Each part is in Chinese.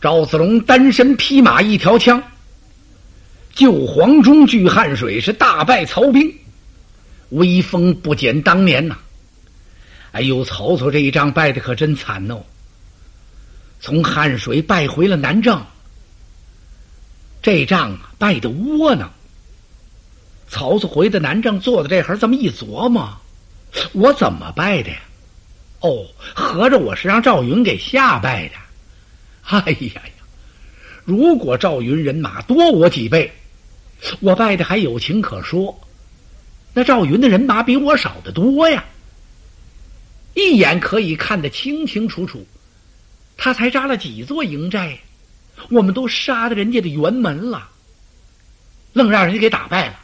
赵子龙单身匹马一条枪，救黄忠拒汉水，是大败曹兵，威风不减当年呐！哎呦，曹操这一仗败的可真惨哦！从汉水败回了南郑，这仗啊败的窝囊。曹操回到南郑，坐在这儿这么一琢磨，我怎么败的呀？哦，合着我是让赵云给吓败的。哎呀呀！如果赵云人马多我几倍，我败的还有情可说。那赵云的人马比我少得多呀，一眼可以看得清清楚楚。他才扎了几座营寨，我们都杀的人家的辕门了，愣让人家给打败了。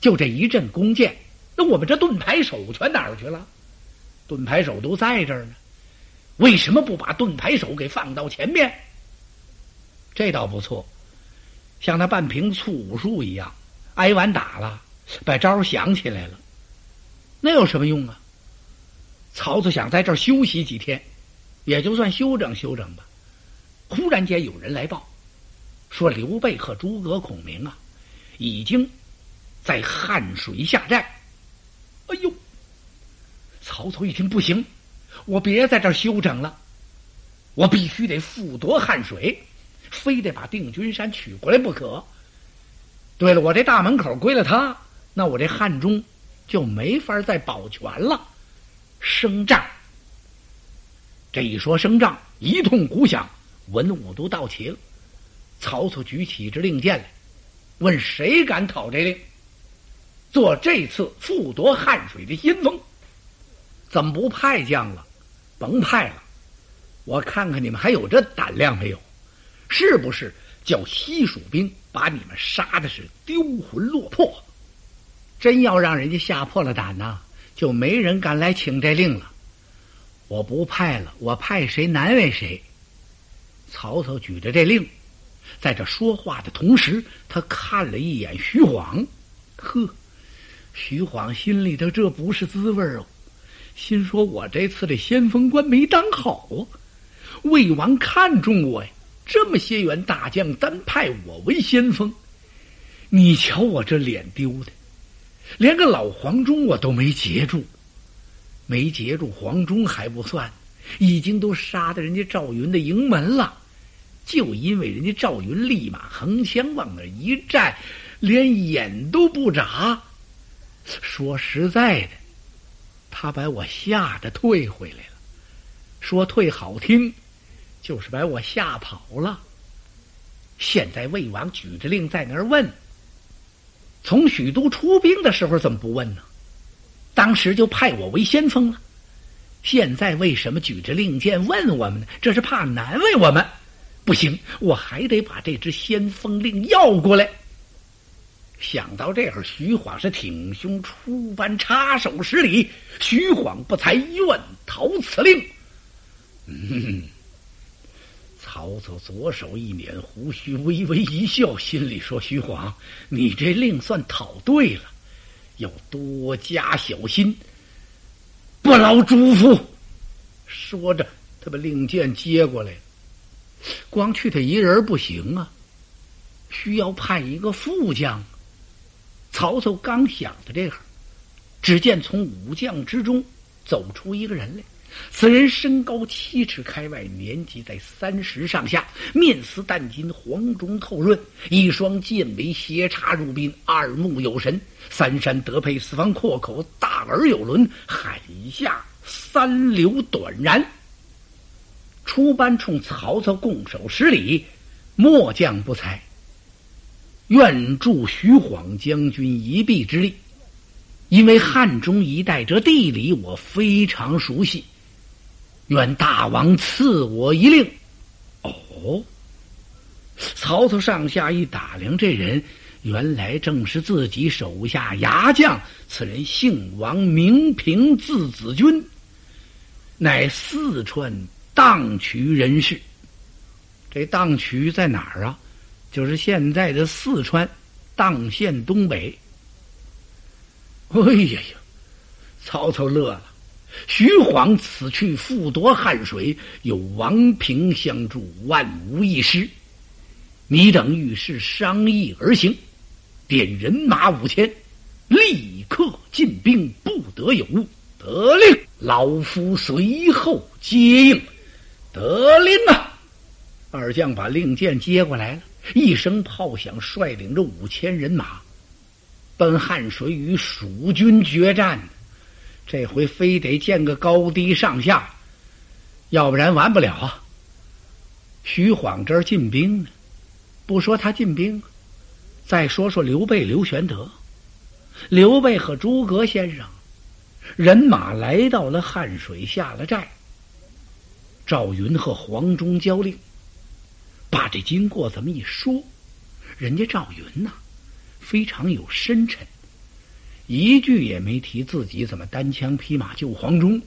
就这一阵弓箭，那我们这盾牌手全哪儿去了？盾牌手都在这儿呢。为什么不把盾牌手给放到前面？这倒不错，像那半瓶醋武术一样，挨完打了，把招想起来了，那有什么用啊？曹操想在这儿休息几天，也就算休整休整吧。忽然间有人来报，说刘备和诸葛孔明啊，已经在汉水下寨。哎呦！曹操一听不行。我别在这儿休整了，我必须得复夺汉水，非得把定军山取过来不可。对了，我这大门口归了他，那我这汉中就没法再保全了。升帐，这一说升帐，一通鼓响，文武都到齐了。曹操举起一支令箭来，问谁敢讨这令，做这次复夺汉水的先锋？怎么不派将了？甭派了，我看看你们还有这胆量没有？是不是叫西蜀兵把你们杀的是丢魂落魄？真要让人家吓破了胆呐，就没人敢来请这令了。我不派了，我派谁难为谁。曹操举着这令，在这说话的同时，他看了一眼徐晃，呵，徐晃心里头这不是滋味哦。心说：“我这次的先锋官没当好啊！魏王看中我呀，这么些员大将单派我为先锋。你瞧我这脸丢的，连个老黄忠我都没截住，没截住黄忠还不算，已经都杀的人家赵云的营门了。就因为人家赵云立马横枪往那一站，连眼都不眨。说实在的。”他把我吓得退回来了，说退好听，就是把我吓跑了。现在魏王举着令在那儿问：从许都出兵的时候怎么不问呢？当时就派我为先锋了。现在为什么举着令箭问我们呢？这是怕难为我们。不行，我还得把这支先锋令要过来。想到这儿，徐晃是挺胸出班，插手施礼。徐晃不才愿逃此令。嗯，曹操左手一捻胡须，微微一笑，心里说：“徐晃，你这令算讨对了，要多加小心，不劳嘱咐。”说着，他把令箭接过来。光去他一人不行啊，需要派一个副将。曹操刚想到这儿，只见从武将之中走出一个人来。此人身高七尺开外，年纪在三十上下，面似淡金，黄中透润，一双剑眉斜插入鬓，二目有神，三山得配，四方阔口，大耳有轮，海下三流短髯。出班冲曹操拱手施礼，末将不才。愿助徐晃将军一臂之力，因为汉中一带这地理我非常熟悉。愿大王赐我一令。哦，曹操上下一打量这人，原来正是自己手下牙将。此人姓王，名平，字子君，乃四川荡渠人士。这荡渠在哪儿啊？就是现在的四川砀县东北。哎呀呀，曹操乐了，徐晃此去复夺汉水，有王平相助，万无一失。你等遇事商议而行，点人马五千，立刻进兵，不得有误。得令，老夫随后接应。得令啊！二将把令箭接过来了，一声炮响，率领着五千人马，奔汉水与蜀军决战。这回非得见个高低上下，要不然完不了啊！徐晃这儿进兵呢。不说他进兵，再说说刘备、刘玄德。刘备和诸葛先生人马来到了汉水，下了寨。赵云和黄忠交令，把这经过这么一说，人家赵云呐，非常有深沉，一句也没提自己怎么单枪匹马救黄忠。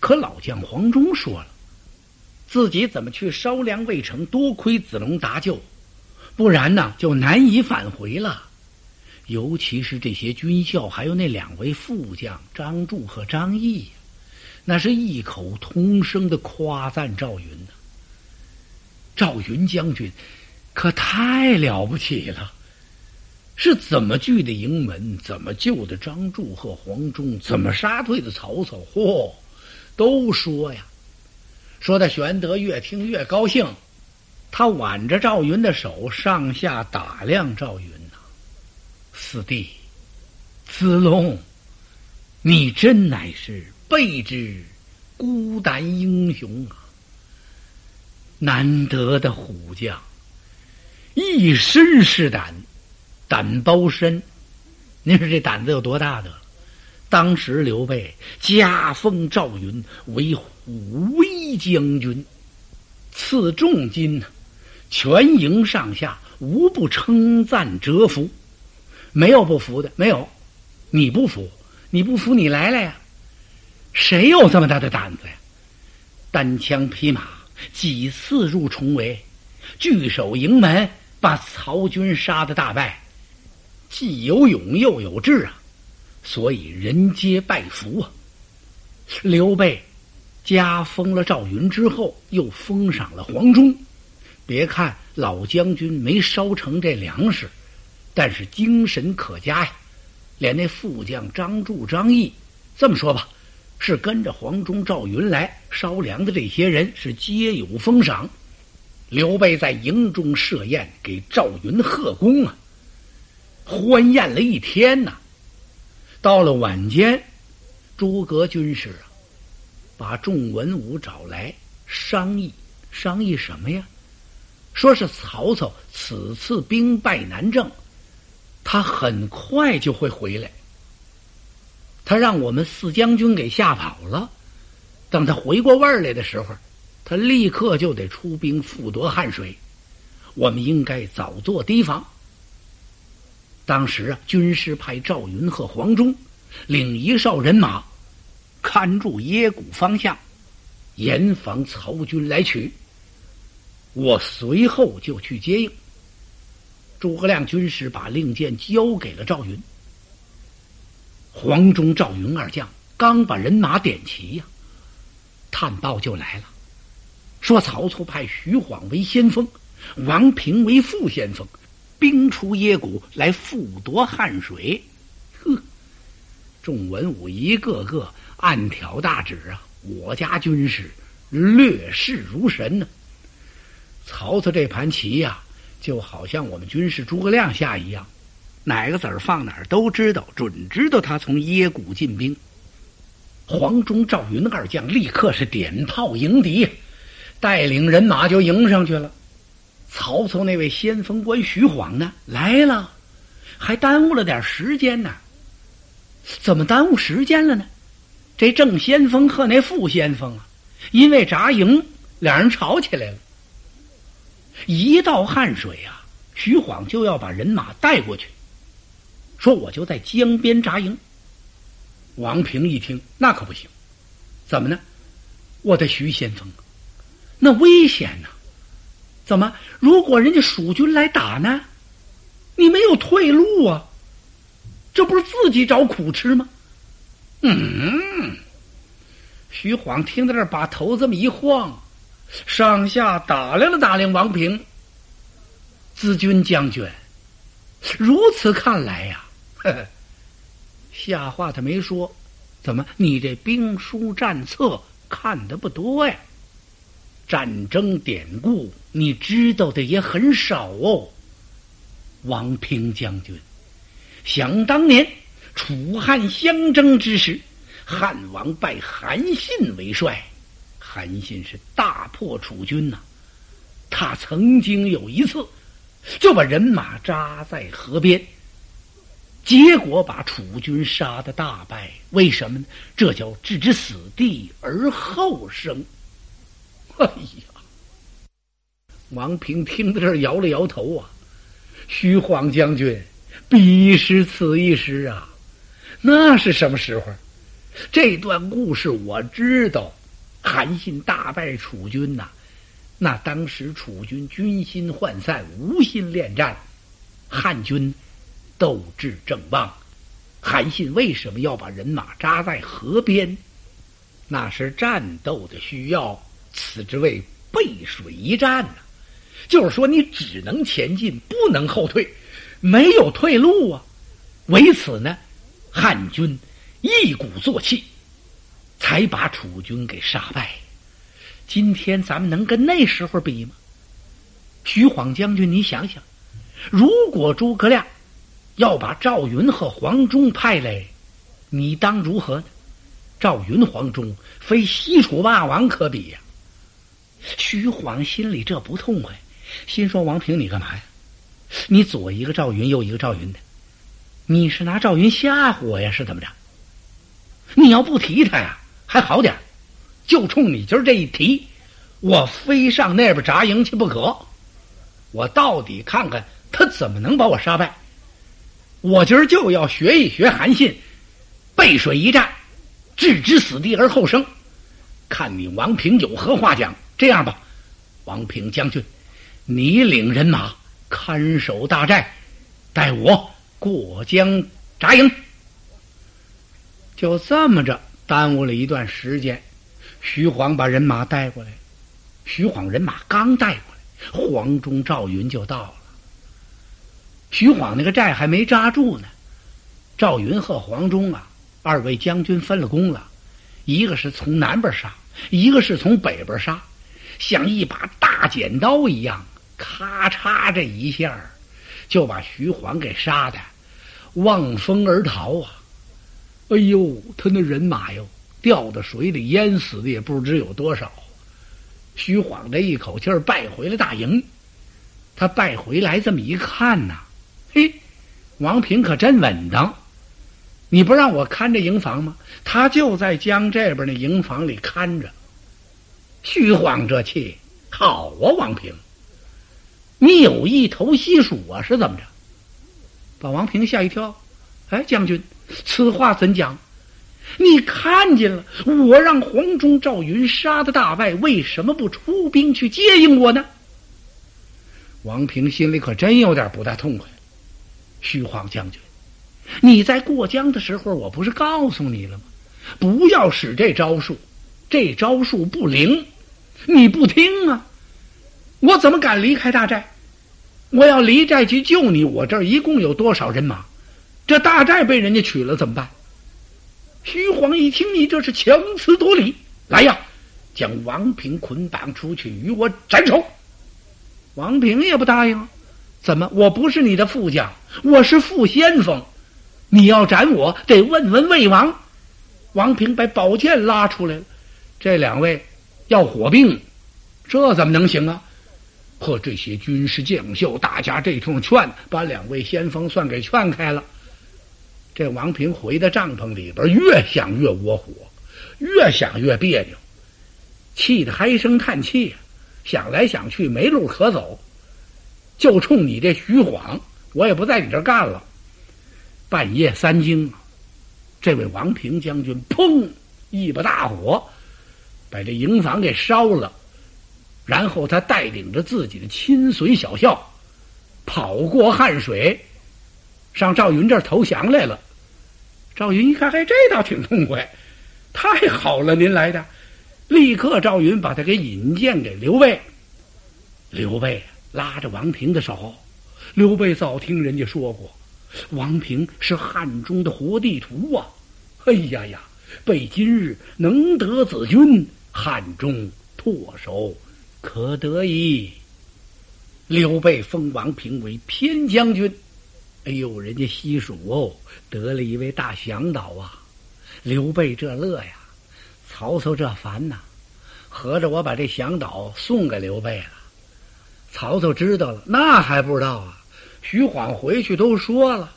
可老将黄忠说了，自己怎么去烧粮未成，多亏子龙搭救。不然呢，就难以返回了。尤其是这些军校，还有那两位副将张柱和张毅，那是异口同声的夸赞赵云呢。赵云将军可太了不起了，是怎么聚的营门，怎么救的张柱和黄忠，怎么杀退的曹操？嚯，都说呀，说的玄德越听越高兴。他挽着赵云的手，上下打量赵云呐，四弟，子龙，你真乃是备之孤胆英雄啊！难得的虎将，一身是胆，胆包身。您说这胆子有多大的？当时刘备加封赵云为虎威将军，赐重金。全营上下无不称赞折服，没有不服的，没有。你不服，你不服，你来来呀！谁有这么大的胆子呀？单枪匹马几次入重围，据守营门，把曹军杀的大败，既有勇又有志啊！所以人皆拜服啊。刘备加封了赵云之后，又封赏了黄忠。别看老将军没烧成这粮食，但是精神可嘉呀。连那副将张柱、张毅，这么说吧，是跟着黄忠、赵云来烧粮的这些人是皆有封赏。刘备在营中设宴给赵云贺功啊，欢宴了一天呐。到了晚间，诸葛军师啊，把众文武找来商议，商议什么呀？说是曹操此次兵败南郑，他很快就会回来。他让我们四将军给吓跑了。等他回过味儿来的时候，他立刻就得出兵复夺汉水。我们应该早做提防。当时啊，军师派赵云和黄忠领一哨人马，看住耶谷方向，严防曹军来取。我随后就去接应。诸葛亮军师把令箭交给了赵云。黄忠、赵云二将刚把人马点齐呀，探报就来了，说曹操派徐晃为先锋，王平为副先锋，兵出耶谷来复夺汉水。呵，众文武一个个暗挑大指啊！我家军师略视如神呢。曹操这盘棋呀，就好像我们军师诸葛亮下一样，哪个子儿放哪儿都知道，准知道他从耶谷进兵。黄忠、赵云二将立刻是点炮迎敌，带领人马就迎上去了。曹操那位先锋官徐晃呢，来了，还耽误了点时间呢。怎么耽误时间了呢？这正先锋和那副先锋啊，因为扎营，两人吵起来了。一到汉水啊，徐晃就要把人马带过去，说我就在江边扎营。王平一听，那可不行，怎么呢？我的徐先锋，那危险呢？怎么？如果人家蜀军来打呢？你没有退路啊，这不是自己找苦吃吗？嗯，徐晃听到这儿，把头这么一晃，上下打量了打量王平。子君将军，如此看来呀，呵呵，下话他没说，怎么你这兵书战策看的不多呀？战争典故你知道的也很少哦。王平将军，想当年楚汉相争之时。汉王拜韩信为帅，韩信是大破楚军呐。他曾经有一次就把人马扎在河边，结果把楚军杀的大败。为什么呢？这叫置之死地而后生。哎呀！王平听到这儿摇了摇头啊。徐晃将军，彼时此一时啊，那是什么时候？这段故事我知道，韩信大败楚军呐，那当时楚军军心涣散，无心恋战，汉军斗志正旺。韩信为什么要把人马扎在河边？那是战斗的需要，此之谓背水一战呐。就是说，你只能前进，不能后退，没有退路啊。为此呢，汉军。一鼓作气，才把楚军给杀败。今天咱们能跟那时候比吗？徐晃将军，你想想，如果诸葛亮要把赵云和黄忠派来，你当如何？赵云、黄忠非西楚霸王可比呀！徐晃心里这不痛快，心说：王平，你干嘛呀？你左一个赵云，右一个赵云的，你是拿赵云吓唬我呀？是怎么着？你要不提他呀，还好点就冲你今儿这一提，我非上那边扎营去不可。我到底看看他怎么能把我杀败。我今儿就要学一学韩信，背水一战，置之死地而后生。看你王平有何话讲？这样吧，王平将军，你领人马看守大寨，待我过江扎营。就这么着，耽误了一段时间。徐晃把人马带过来，徐晃人马刚带过来，黄忠、赵云就到了。徐晃那个寨还没扎住呢，赵云和黄忠啊，二位将军分了工了，一个是从南边杀，一个是从北边杀，像一把大剪刀一样，咔嚓这一下就把徐晃给杀的望风而逃啊！哎呦，他那人马哟，掉到水里淹死的也不知有多少。徐晃这一口气儿败回了大营，他败回来这么一看呐，嘿，王平可真稳当。你不让我看着营房吗？他就在江这边的营房里看着。徐晃这气好啊，王平，你有意投西蜀啊？是怎么着？把王平吓一跳。哎，将军。此话怎讲？你看见了，我让黄忠、赵云杀的大败，为什么不出兵去接应我呢？王平心里可真有点不大痛快。徐晃将军，你在过江的时候，我不是告诉你了吗？不要使这招数，这招数不灵。你不听啊！我怎么敢离开大寨？我要离寨去救你，我这儿一共有多少人马？这大寨被人家取了怎么办？徐晃一听，你这是强词夺理！来呀，将王平捆绑出去与我斩首！王平也不答应。怎么？我不是你的副将，我是副先锋。你要斩我，得问问魏王。王平把宝剑拉出来了。这两位要火并，这怎么能行啊？和这些军事将校，大家这通劝，把两位先锋算给劝开了。这王平回到帐篷里边，越想越窝火，越想越别扭，气得唉声叹气，想来想去没路可走，就冲你这徐晃，我也不在你这儿干了。半夜三更，这位王平将军砰一把大火，把这营房给烧了，然后他带领着自己的亲随小校，跑过汉水。上赵云这儿投降来了，赵云一看，哎，这倒挺痛快，太好了，您来的。立刻，赵云把他给引荐给刘备。刘备拉着王平的手。刘备早听人家说过，王平是汉中的活地图啊！哎呀呀，备今日能得子君，汉中唾手可得矣。刘备封王平为偏将军。哎呦，人家西蜀哦，得了一位大向导啊！刘备这乐呀，曹操这烦呐。合着我把这向导送给刘备了，曹操知道了，那还不知道啊？徐晃回去都说了，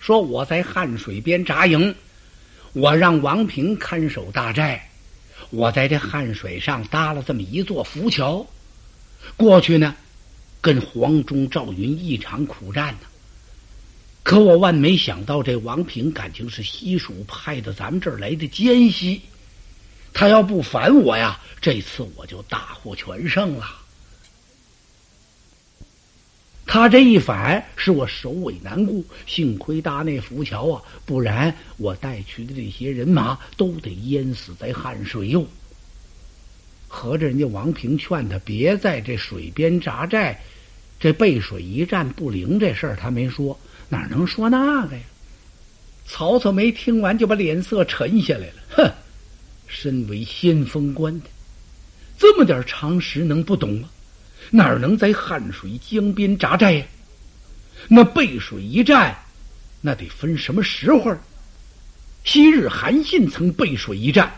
说我在汉水边扎营，我让王平看守大寨，我在这汉水上搭了这么一座浮桥，过去呢，跟黄忠、赵云一场苦战呢。可我万没想到，这王平感情是西蜀派到咱们这儿来的奸细。他要不反我呀，这次我就大获全胜了。他这一反，使我首尾难顾。幸亏搭那浮桥啊，不然我带去的这些人马都得淹死在汉水哟。合着人家王平劝他别在这水边扎寨，这背水一战不灵这事儿他没说，哪能说那个呀？曹操没听完就把脸色沉下来了，哼。身为先锋官的，这么点常识能不懂吗？哪能在汉水江边扎寨呀？那背水一战，那得分什么时候？昔日韩信曾背水一战，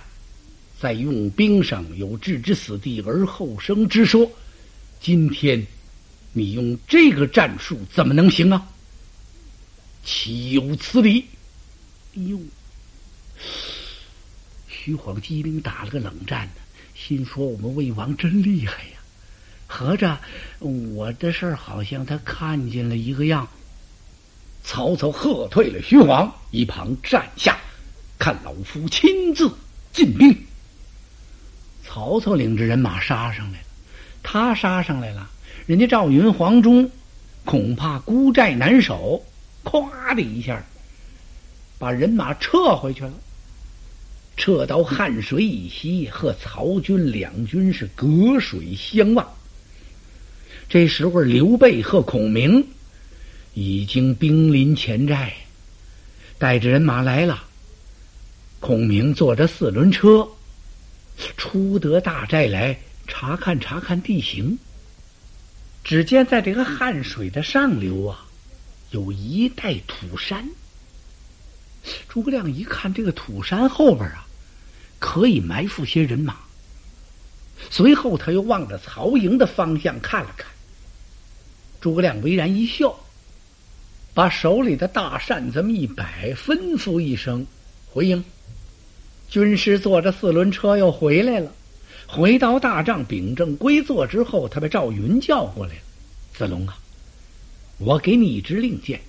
在用兵上有置之死地而后生之说。今天你用这个战术，怎么能行啊？岂有此理！哎呦！徐晃机灵打了个冷战呢，心说：“我们魏王真厉害呀！合着我的事儿好像他看见了一个样。”曹操喝退了徐晃，一旁站下，看老夫亲自进兵。曹操领着人马杀上来了，他杀上来了，人家赵云、黄忠恐怕孤寨难守，咵的一下把人马撤回去了。撤到汉水以西，和曹军两军是隔水相望。这时候，刘备和孔明已经兵临前寨，带着人马来了。孔明坐着四轮车，出得大寨来查看查看地形。只见在这个汉水的上流啊，有一带土山。诸葛亮一看，这个土山后边啊。可以埋伏些人马。随后，他又望着曹营的方向看了看。诸葛亮微然一笑，把手里的大扇这么一摆，吩咐一声：“回营。”军师坐着四轮车又回来了。回到大帐，秉正归坐之后，他把赵云叫过来了：“子龙啊，我给你一支令箭。”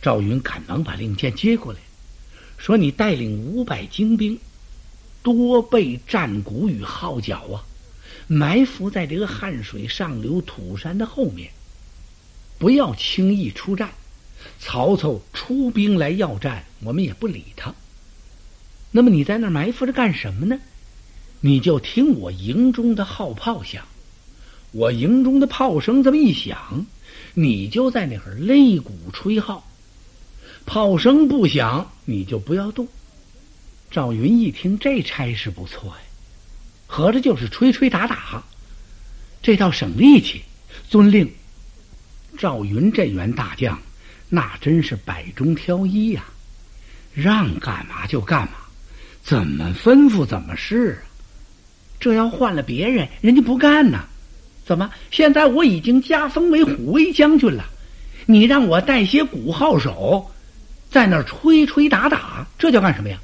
赵云赶忙把令箭接过来，说：“你带领五百精兵。”多备战鼓与号角啊，埋伏在这个汉水上流土山的后面，不要轻易出战。曹操出兵来要战，我们也不理他。那么你在那埋伏着干什么呢？你就听我营中的号炮响，我营中的炮声这么一响，你就在那儿擂鼓吹号。炮声不响，你就不要动。赵云一听这差事不错呀，合着就是吹吹打打，这倒省力气。遵令。赵云这员大将，那真是百中挑一呀，让干嘛就干嘛，怎么吩咐怎么是啊。这要换了别人，人家不干呢。怎么？现在我已经加封为虎威将军了，你让我带些鼓号手，在那儿吹吹打打，这叫干什么呀？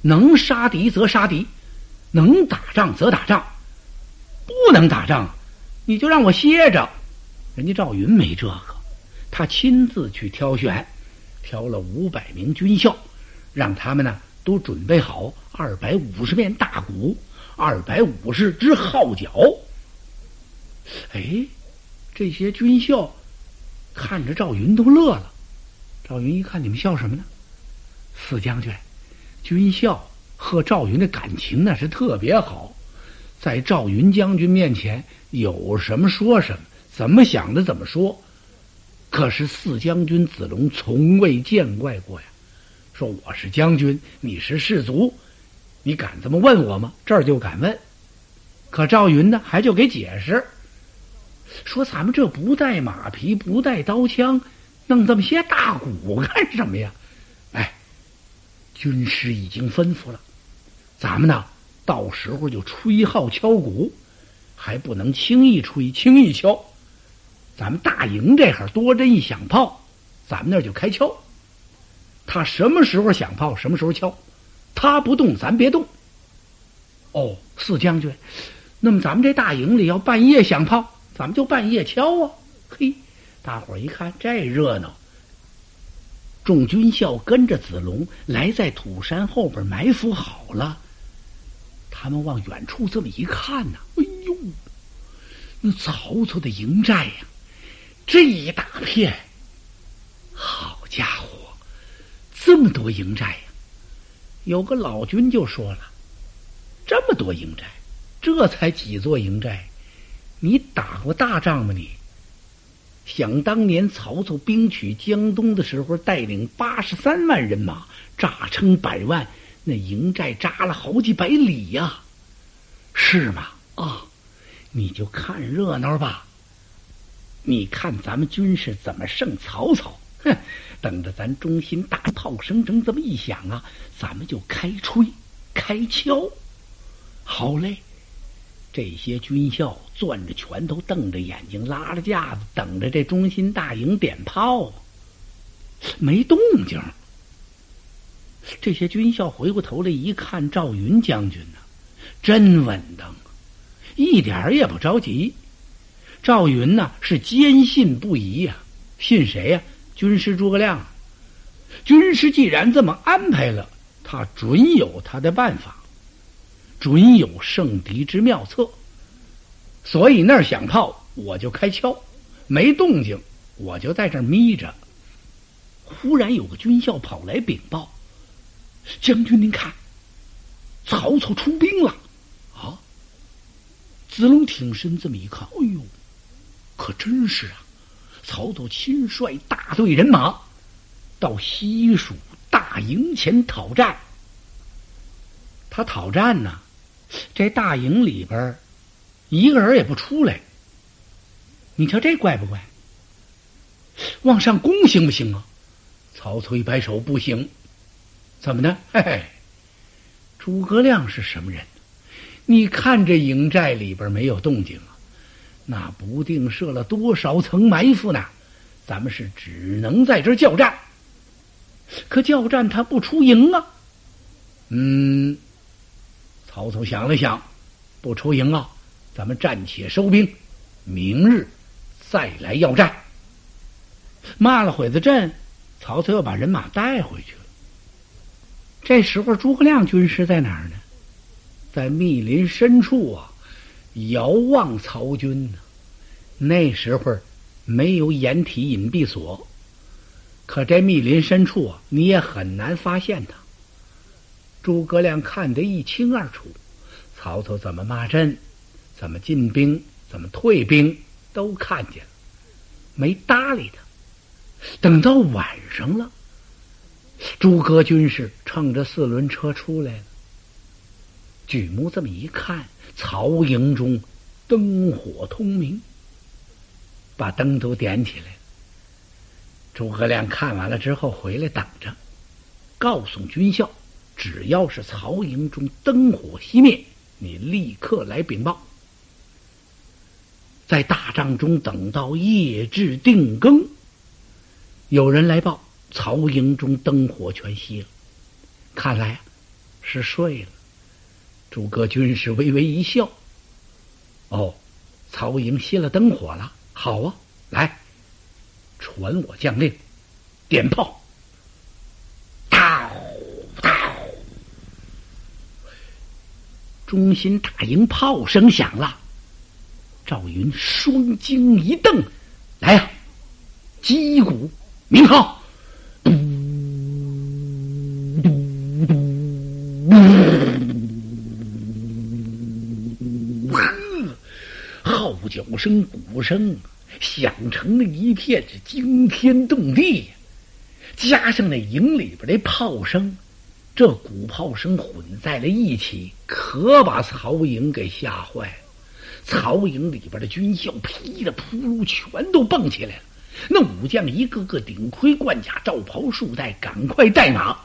能杀敌则杀敌，能打仗则打仗，不能打仗，你就让我歇着。人家赵云没这个，他亲自去挑选，挑了五百名军校，让他们呢都准备好二百五十面大鼓，二百五十只号角。哎，这些军校看着赵云都乐了。赵云一看，你们笑什么呢？四将军。军校和赵云的感情那是特别好，在赵云将军面前有什么说什么，怎么想的怎么说。可是四将军子龙从未见怪过呀，说我是将军，你是士卒，你敢这么问我吗？这儿就敢问。可赵云呢，还就给解释，说咱们这不带马匹，不带刀枪，弄这么些大鼓干什么呀？哎，军师已经吩咐了，咱们呢，到时候就吹号敲鼓，还不能轻易吹，轻易敲。咱们大营这哈多阵一响炮，咱们那就开敲。他什么时候响炮，什么时候敲。他不动，咱别动。哦，四将军。那么咱们这大营里要半夜响炮，咱们就半夜敲啊！嘿，大伙儿一看这热闹，众军校跟着子龙来在土山后边埋伏好了。他们往远处这么一看呢，哎呦，那曹操的营寨呀，这一大片，好家伙，这么多营寨呀！有个老军就说了：“这么多营寨。”这才几座营寨，你打过大仗吗？你想当年曹操兵取江东的时候，带领八十三万人马，诈称百万，那营寨扎了好几百里呀，是吗？啊，你就看热闹吧。你看咱们军士怎么胜曹操？哼，等着咱中心大炮声声这么一响啊，咱们就开吹开敲。好嘞。这些军校攥着拳头，瞪着眼睛，拉着架子，等着这中心大营点炮，没动静。这些军校回过头来一看，赵云将军呢，真稳当，一点也不着急。赵云呢是坚信不疑呀，信谁呀？军师诸葛亮。军师既然这么安排了，他准有他的办法。准有胜敌之妙策，所以那儿响炮，我就开敲；没动静，我就在这儿眯着。忽然有个军校跑来禀报：“将军，您看，曹操出兵了！”啊！子龙挺身这么一看，哎呦，可真是啊！曹操亲率大队人马到西蜀大营前讨战。他讨战呢？这大营里边，一个人也不出来。你瞧这怪不怪？往上攻行不行啊？曹操一摆手，不行。怎么的？嘿嘿，诸葛亮是什么人？你看这营寨里边没有动静啊，那不定设了多少层埋伏呢？咱们是只能在这儿叫战。可叫战他不出营啊？嗯。曹操想了想，不出营啊，咱们暂且收兵，明日再来要战。骂了会子阵，曹操又把人马带回去了。这时候，诸葛亮军师在哪儿呢？在密林深处啊，遥望曹军呢。那时候没有掩体隐蔽所，可这密林深处啊，你也很难发现他。诸葛亮看得一清二楚，曹操怎么骂阵，怎么进兵，怎么退兵，都看见了，没搭理他。等到晚上了，诸葛军士乘着四轮车出来了，举目这么一看，曹营中灯火通明，把灯都点起来了。诸葛亮看完了之后，回来等着，告诉军校。只要是曹营中灯火熄灭，你立刻来禀报。在大帐中等到夜至定更，有人来报曹营中灯火全熄了，看来是睡了。诸葛军师微微一笑：“哦，曹营熄了灯火了，好啊，来，传我将令，点炮。”中心大营炮声响了，赵云双睛一瞪：“来呀，击鼓鸣号！”角声、鼓声响成了一片，是惊天动地。加上那营里边的炮声，这鼓炮声混在了一起，可把曹营给吓坏了。曹营里边的军校噼里扑噜全都蹦起来了。那武将一个个顶盔贯甲、罩袍束带，赶快带马。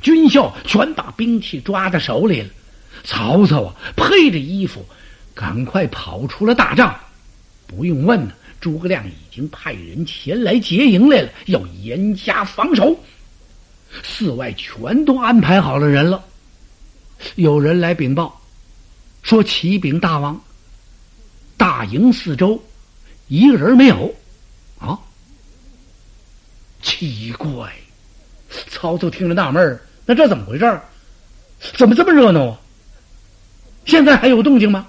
军校全把兵器抓在手里了。曹操啊，披着衣服，赶快跑出了大帐。不用问呢，诸葛亮已经派人前来劫营来了，要严加防守。寺外全都安排好了人了。有人来禀报，说启禀大王，大营四周一个人没有。啊，奇怪！曹操听着纳闷那这怎么回事怎么这么热闹啊？现在还有动静吗？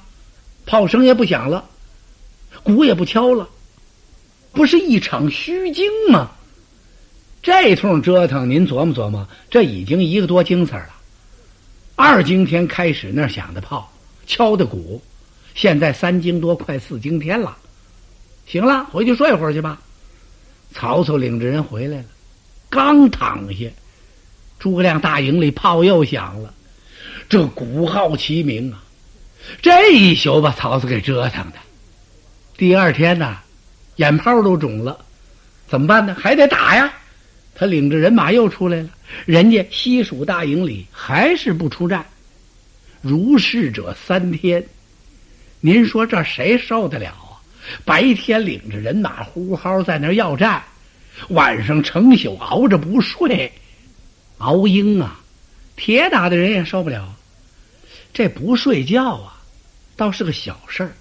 炮声也不响了，鼓也不敲了，不是一场虚惊吗？这通折腾，您琢磨琢磨，这已经一个多经次了。二更天开始那响的炮，敲的鼓，现在三更多，快四更天了。行了，回去睡会儿去吧。曹操领着人回来了，刚躺下，诸葛亮大营里炮又响了，这鼓号齐鸣啊！这一宿把曹操给折腾的。第二天呢，眼泡都肿了，怎么办呢？还得打呀！他领着人马又出来了，人家西蜀大营里还是不出战，如是者三天，您说这谁受得了啊？白天领着人马呼号在那要战，晚上成宿熬着不睡，熬鹰啊！铁打的人也受不了。这不睡觉啊，倒是个小事儿，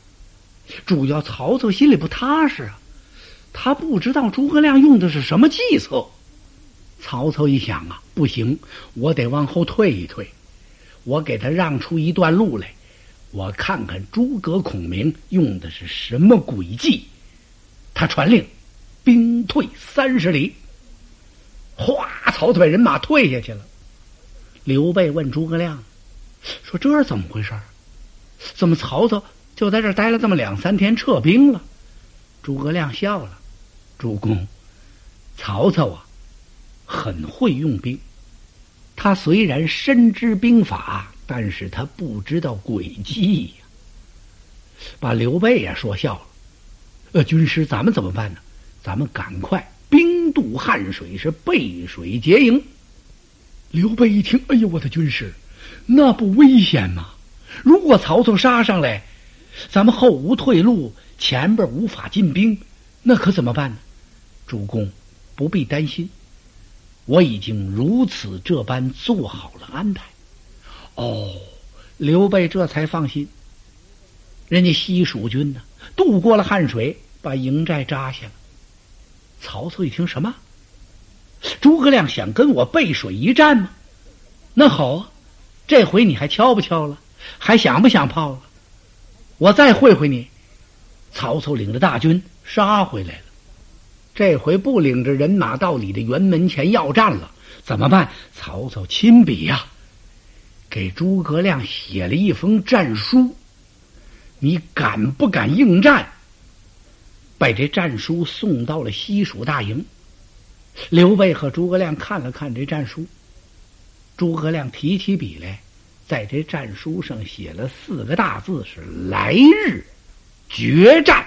主要曹操心里不踏实啊。他不知道诸葛亮用的是什么计策。曹操一想啊，不行，我得往后退一退，我给他让出一段路来。我看看诸葛孔明用的是什么诡计，他传令，兵退三十里。哗，曹操把人马退下去了。刘备问诸葛亮：“说这是怎么回事？怎么曹操就在这待了这么两三天，撤兵了？”诸葛亮笑了：“主公，曹操啊，很会用兵。他虽然深知兵法。”但是他不知道诡计呀，把刘备也说笑了。呃，军师，咱们怎么办呢？咱们赶快兵渡汉水，是背水劫营。刘备一听，哎呦，我的军师，那不危险吗？如果曹操杀上来，咱们后无退路，前边无法进兵，那可怎么办呢？主公不必担心，我已经如此这般做好了安排。哦，刘备这才放心。人家西蜀军呢，渡过了汉水，把营寨扎下了。曹操一听什么？诸葛亮想跟我背水一战吗？那好啊，这回你还敲不敲了？还想不想炮了？我再会会你。曹操领着大军杀回来了。这回不领着人马到你的辕门前要战了，怎么办？曹操亲笔呀。给诸葛亮写了一封战书，你敢不敢应战？把这战书送到了西蜀大营。刘备和诸葛亮看了看这战书，诸葛亮提起笔来，在这战书上写了四个大字：是“来日决战”。